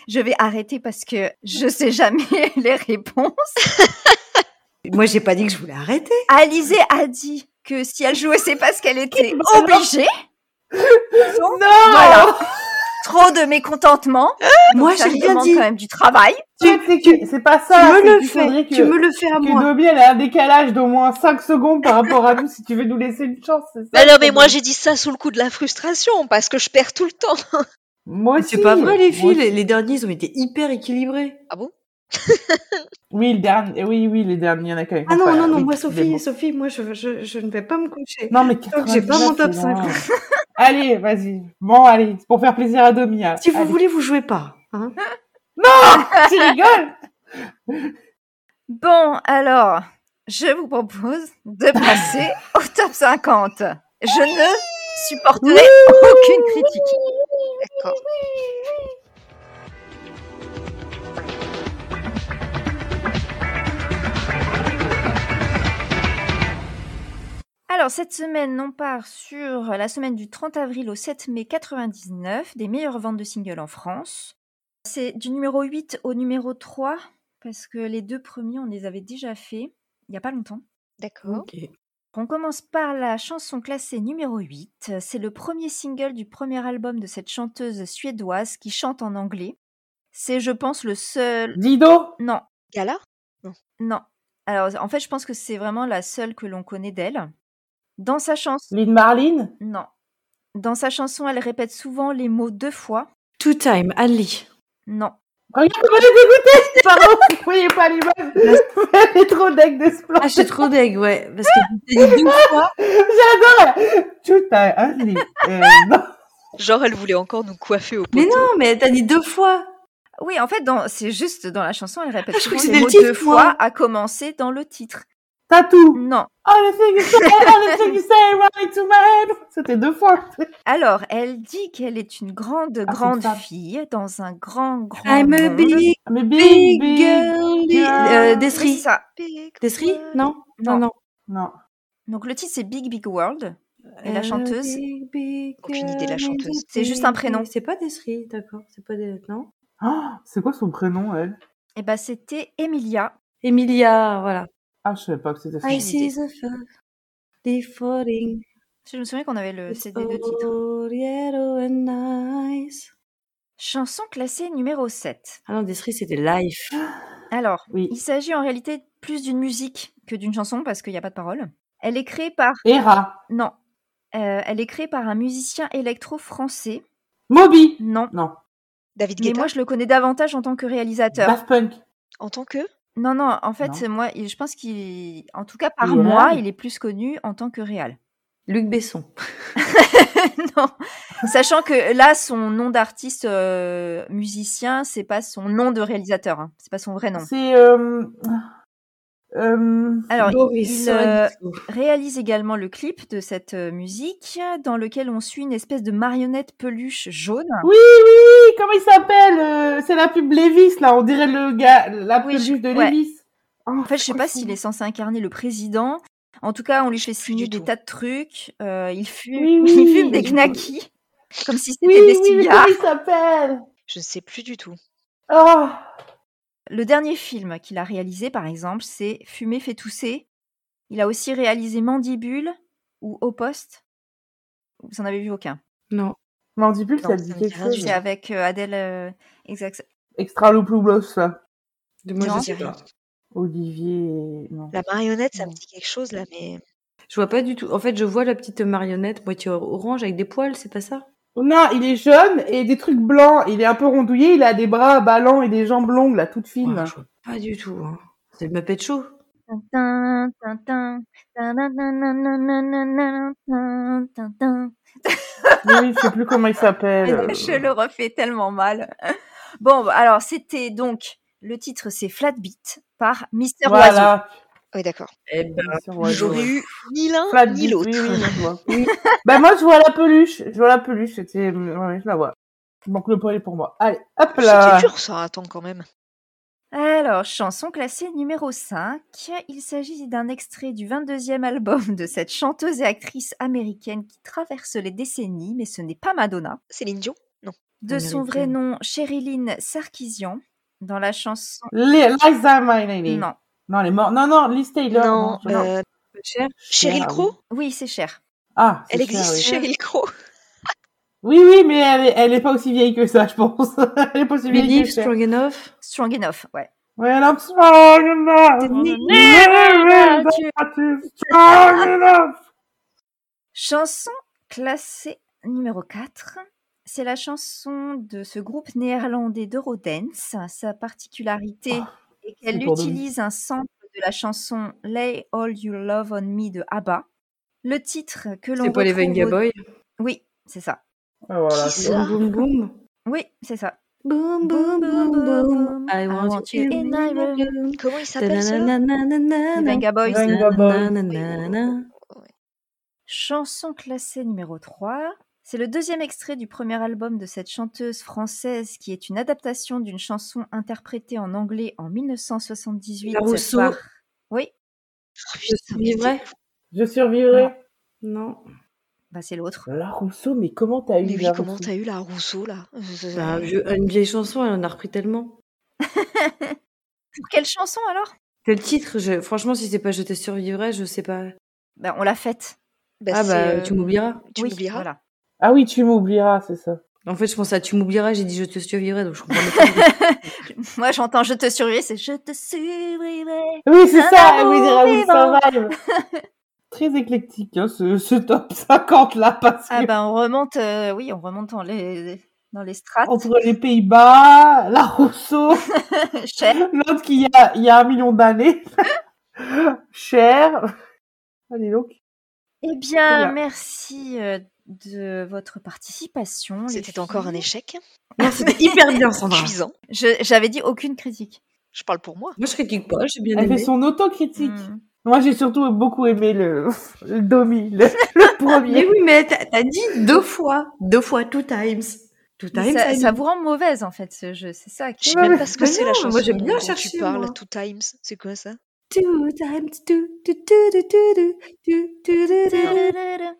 je vais arrêter parce que je sais jamais les réponses. Moi, j'ai pas dit que je voulais arrêter. Alizé a dit que si elle jouait, c'est parce qu'elle était obligée. Non Voilà. Trop de mécontentement. Moi, j'ai me rien dit. quand même du travail. Tu c'est pas Tu ça. me c'est le fais. que- Tu me le fais à que moi. Dobby, elle a un décalage d'au moins 5 secondes par rapport à nous si tu veux nous laisser une chance. c'est ça, Bah non, mais moi j'ai dit ça sous le coup de la frustration parce que je perds tout le temps. Moi C'est pas vrai, les filles. Les, les derniers, ils ont été hyper équilibrés. Ah bon? Oui, le dernier, oui, oui, les derniers, il y en a quand même. Ah non, non, non, oui, moi, Sophie, bon. Sophie, moi, je, je, je ne vais pas me coucher. Non, mais Tant que j'ai pas mon 99, top c'est loin. 5. Allez, vas-y. Bon, allez, c'est pour faire plaisir à Domi. hein. Si vous voulez, vous jouez pas. Hein tu rigoles Bon, alors, je vous propose de passer au top 50. Je ne supporterai aucune critique. D'accord. Alors, cette semaine, on part sur la semaine du 30 avril au 7 mai 99, des meilleures ventes de singles en France. C'est du numéro 8 au numéro 3, parce que les deux premiers, on les avait déjà faits il n'y a pas longtemps. D'accord. On commence par la chanson classée numéro 8. C'est le premier single du premier album de cette chanteuse suédoise qui chante en anglais. C'est, je pense, le seul... Dido? Non, Gala? Non. Alors, en fait, je pense que c'est vraiment la seule que l'on connaît d'elle. Dans sa chanson... Lynn Marlin? Non. Dans sa chanson, elle répète souvent les mots deux fois. Two time, Ali. Non. Regarde comment elle est dégoûtée Pardon, vous voyez pas l'image Elle est trop deck de ce plan. Ah, je suis trop deg, ouais. Parce que j'ai dit deux fois. J'adore Tout a un lit. Euh, non. Genre elle voulait encore nous coiffer au poteau. Mais non, mais t'as dit deux fois. Oui, en fait, dans... c'est juste dans la chanson, elle répète Ah, souvent les mots le titre, deux moi. fois, à commencer dans le titre. Tatou Non. All the things you say, all the things you say, right to my head C'était deux fois. Alors, elle dit qu'elle est une grande, c'est grande fille dans un grand, grand I'm a monde. big, Mais big, big, big. girl. girl. Euh, Desri. ça. Desri? Non? Non. Non, non. Non. Donc, le titre, c'est Big, Big World. Et la Euh, chanteuse big, big Aucune idée de la chanteuse. C'est juste un prénom. C'est pas Desri, d'accord. C'est pas des... Non? Oh, c'est quoi son prénom, elle? Et ben, c'était Emilia. Emilia, voilà. Ah, je savais pas que c'était ça. I see the fog, the falling. Je me souviens qu'on avait le CD de titre. Chanson classée numéro 7. Ah non, Desri, c'était Life. Alors, Oui. il s'agit en réalité plus d'une musique que d'une chanson parce qu'il n'y a pas de parole. Elle est créée par... Hera. Non. Euh, elle est créée par un musicien électro français. Moby. Non. Non. David Mais Guetta moi, je le connais davantage en tant que réalisateur. Daft Punk. en tant que? Non, non, en fait, Non. moi, il- je pense qu'il, en tout cas par Il est moi, réel il est plus connu en tant que réal. Luc Besson. non, sachant que là, son nom d'artiste euh, musicien, c'est pas son nom de réalisateur, hein. c'est pas son vrai nom. C'est. Euh... Euh... Alors, il- Boris il euh, réalise également le clip de cette euh, musique, dans lequel on suit une espèce de marionnette peluche jaune. Oui, oui, comment il s'appelle euh, C'est la pub Levis, là. On dirait le gars, la Oui, pub je- de ouais. Levis. Oh, En fait, je sais pas s'il est censé incarner le président. En tout cas, on lui fait signer des tout. tas de trucs. euh, il fume, Oui, il oui. fume des knackis, comme si c'était Oui, des cigares. comment il s'appelle? Je ne sais plus du tout. Oh, Le dernier film qu'il a réalisé, par exemple, c'est Fumer fait tousser. Il a aussi réalisé Mandibule ou Au poste. Vous en avez vu aucun? Non. Mandibule, Non, ça dit quelque chose. C'est avec euh, Adèle. euh, exact. Extra Louploulos, ça. De moi, Non. je. Olivier. Non. La marionnette, ça me dit quelque chose là, mais Je vois pas du tout. En fait, je vois la petite marionnette moitié orange avec des poils, c'est pas ça? Non, il est jeune et des trucs blancs. Il est un peu rondouillé. Il a des bras ballants et des jambes longues, là, toutes fines. Pas du tout. Hein. C'est le Muppet Show. Oui, je sais plus comment il s'appelle. Je le refais tellement mal. Bon, bah, alors c'était donc le titre, c'est Flat Beat par Mister voilà. Oui, d'accord. Eh ben, J'aurais eu ni l'un ni l'autre. Oui, oui, je vois. Oui. bah, moi, je vois la peluche. Je vois la peluche. C'était, ouais, je la vois. Donc, le point est pour moi. Allez, hop C'était là. dur ça, attends quand même. Alors, chanson classée numéro 5. Il s'agit d'un extrait du 22e album de cette chanteuse et actrice américaine qui traverse les décennies, mais ce n'est pas Madonna. Céline Dion? De son vrai nom, Sherilyn Sarkisian. Dans la chanson. Li- Liza Minnelli. Non. Non, elle est morte. Non, non, Liz Taylor. Non, je- euh, Cher. Cheryl oui. Crow Oui, c'est cher. Ah, c'est Elle cher, existe, oui. Cheryl Crow Oui, oui, mais elle est, elle est pas aussi vieille que ça, je pense. elle est pas aussi vieille Believe que ça. strong enough. Strong enough, ouais. Well, I'm strong enough. Never strong enough. Chanson classée numéro 4. C'est la chanson de ce groupe néerlandais d'Eurodance. Sa particularité Ah, est qu'elle utilise un sample de la chanson Lay All Your Love on Me de ABBA. Le titre que l'on C'est pas les Venga au- Boy? Oui, c'est ça. Ah, voilà, ça? Boum boum. Oui, c'est ça. Boum Boom, boom, boom. I want, you in my room. Comment il s'appelle ça? Les Venga Boys. Venga Boys. Chanson classée numéro 3. C'est le deuxième extrait du premier album de cette chanteuse française qui est une adaptation d'une chanson interprétée en anglais en 1978 La Rousseau. par... Oui, Je survivrai Je survivrai. Non. bah c'est l'autre. La Rousseau, mais comment t'as eu Mais oui, la comment Rousseau t'as eu la Rousseau là Bah, une vieille chanson, elle en a repris tellement. Pour quelle chanson alors? Quel titre? Je... Franchement, si c'est pas Je te survivrai, je sais pas. bah, On l'a faite. bah, ah bah, euh, tu m'oublieras. Tu oui, m'oublieras voilà. Ah oui, tu m'oublieras, c'est ça. En fait, je pense à Tu m'oublieras, j'ai dit Je te survivrai, donc je comprends pas. Moi j'entends Je te survivrai, c'est Je te survivrai. Oui, c'est ça, oui, survive. Très éclectique, hein, ce, ce top 50 là, parce que Ah ben on remonte, euh, oui, on remonte dans les, dans les strates. entre les Pays-Bas, la Rousseau, Cher. l'autre qui y a, il y a un million d'années, cher. Allez donc. Eh bien, bien. merci euh, de votre participation. C'était encore un échec non, c'était hyper bien, Sandra. J'avais dit aucune critique. Je parle pour moi. Moi, je critique pas, j'ai bien Elle aimé. fait son autocritique. Hmm. Moi, j'ai surtout beaucoup aimé le, le Domi, le, le premier. Mais oui, mais t'as dit deux fois. Deux fois, two times. Two times, ça, vous rend mauvaise en fait ce jeu, c'est ça. Je sais même pas ce que c'est la chanson moi, j'ai bien cherché, tu parles, moi. Two Times. C'est quoi ça Two times, two, two, two, two, two, two, two, two, two, two.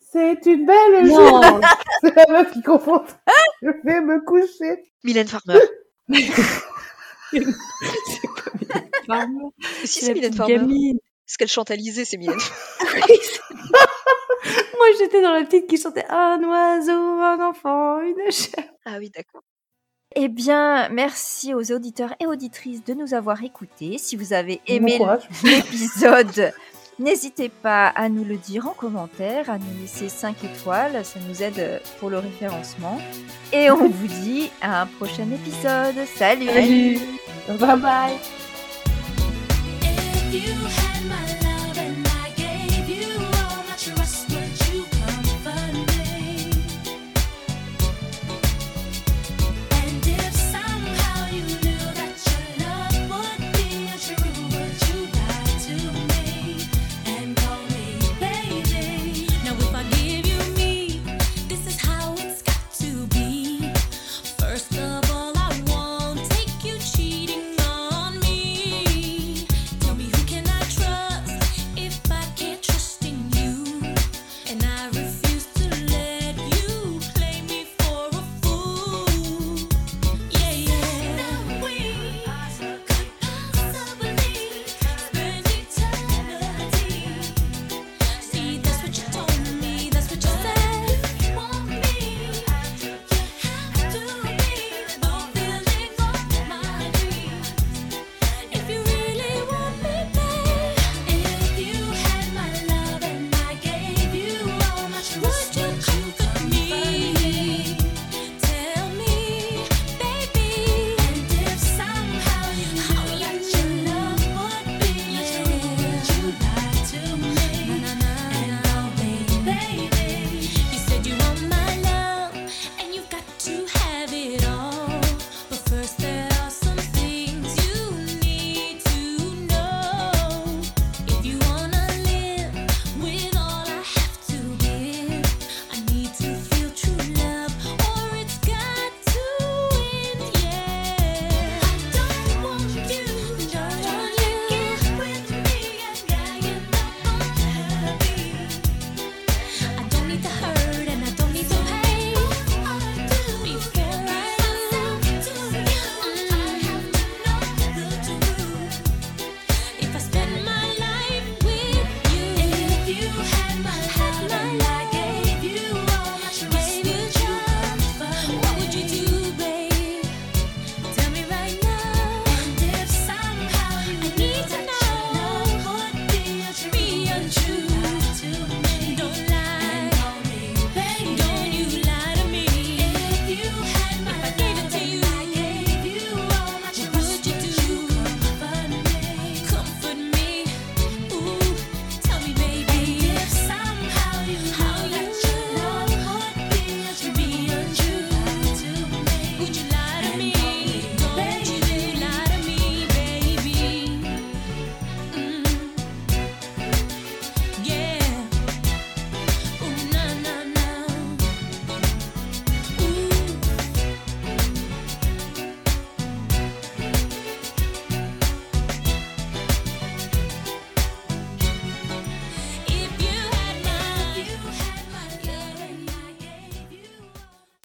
C'est une belle Non. journée. C'est la meuf qui confond. Je vais me coucher. Mylène Farmer. C'est pas Mylène Farmer. si, C'est Mylène Farmer. gamine. Ce qu'elle chante Alizé, c'est Mylène Moi, j'étais dans la petite qui chantait un oiseau, un enfant, une chair. Ah oui, d'accord. Eh bien, merci aux auditeurs et auditrices de nous avoir écoutés. Si vous avez aimé l'épisode, n'hésitez pas à nous le dire en commentaire, à nous laisser 5 étoiles, ça nous aide pour le référencement. Et on vous dit à un prochain épisode. Salut Salut. Bye bye.